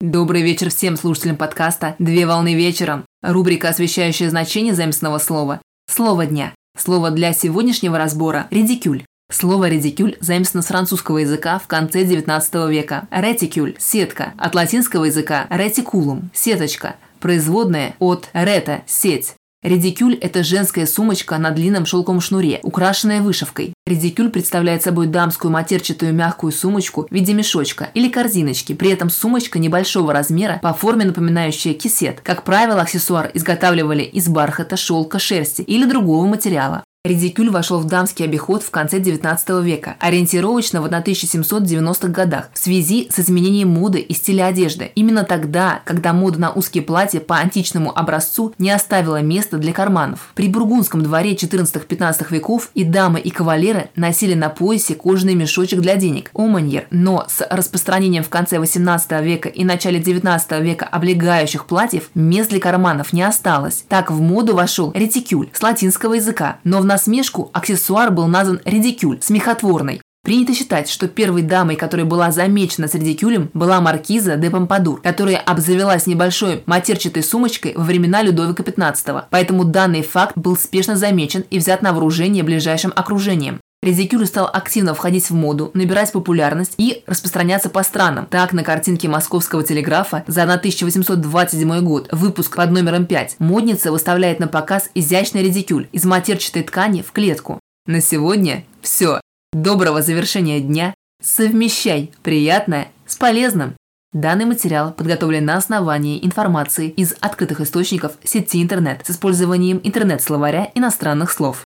Добрый вечер всем слушателям подкаста «Две волны вечером». Рубрика, освещающая значение заместного слова. Слово дня. Слово для сегодняшнего разбора – редикюль. Слово «редикюль» заимствовано с французского языка в конце XIX века. Ретикюль – сетка. От латинского языка ретикулум – сеточка. Производная от рета – сеть. Редикюль – это женская сумочка на длинном шелковом шнуре, украшенная вышивкой. Редикюль представляет собой дамскую матерчатую мягкую сумочку в виде мешочка или корзиночки, при этом сумочка небольшого размера, по форме напоминающая кисет. Как правило, аксессуар изготавливали из бархата, шелка, шерсти или другого материала. Редикюль вошел в дамский обиход в конце XIX века, ориентировочно в 1790-х годах, в связи с изменением моды и стиля одежды. Именно тогда, когда мода на узкие платья по античному образцу не оставила места для карманов. При бургундском дворе 14-15 веков и дамы, и кавалеры носили на поясе кожаный мешочек для денег – оманьер, но с распространением в конце 18 века и начале 19 века облегающих платьев мест для карманов не осталось. Так в моду вошел ретикюль с латинского языка, но в насмешку аксессуар был назван редикюль, смехотворный. Принято считать, что первой дамой, которая была замечена с редикюлем, была маркиза де Помпадур, которая обзавелась небольшой матерчатой сумочкой во времена Людовика XV. Поэтому данный факт был спешно замечен и взят на вооружение ближайшим окружением. Редикюль стал активно входить в моду, набирать популярность и распространяться по странам. Так, на картинке московского телеграфа за 1827 год, выпуск под номером 5, модница выставляет на показ изящный редикюль из матерчатой ткани в клетку. На сегодня все. Доброго завершения дня. Совмещай приятное с полезным. Данный материал подготовлен на основании информации из открытых источников сети интернет с использованием интернет-словаря иностранных слов.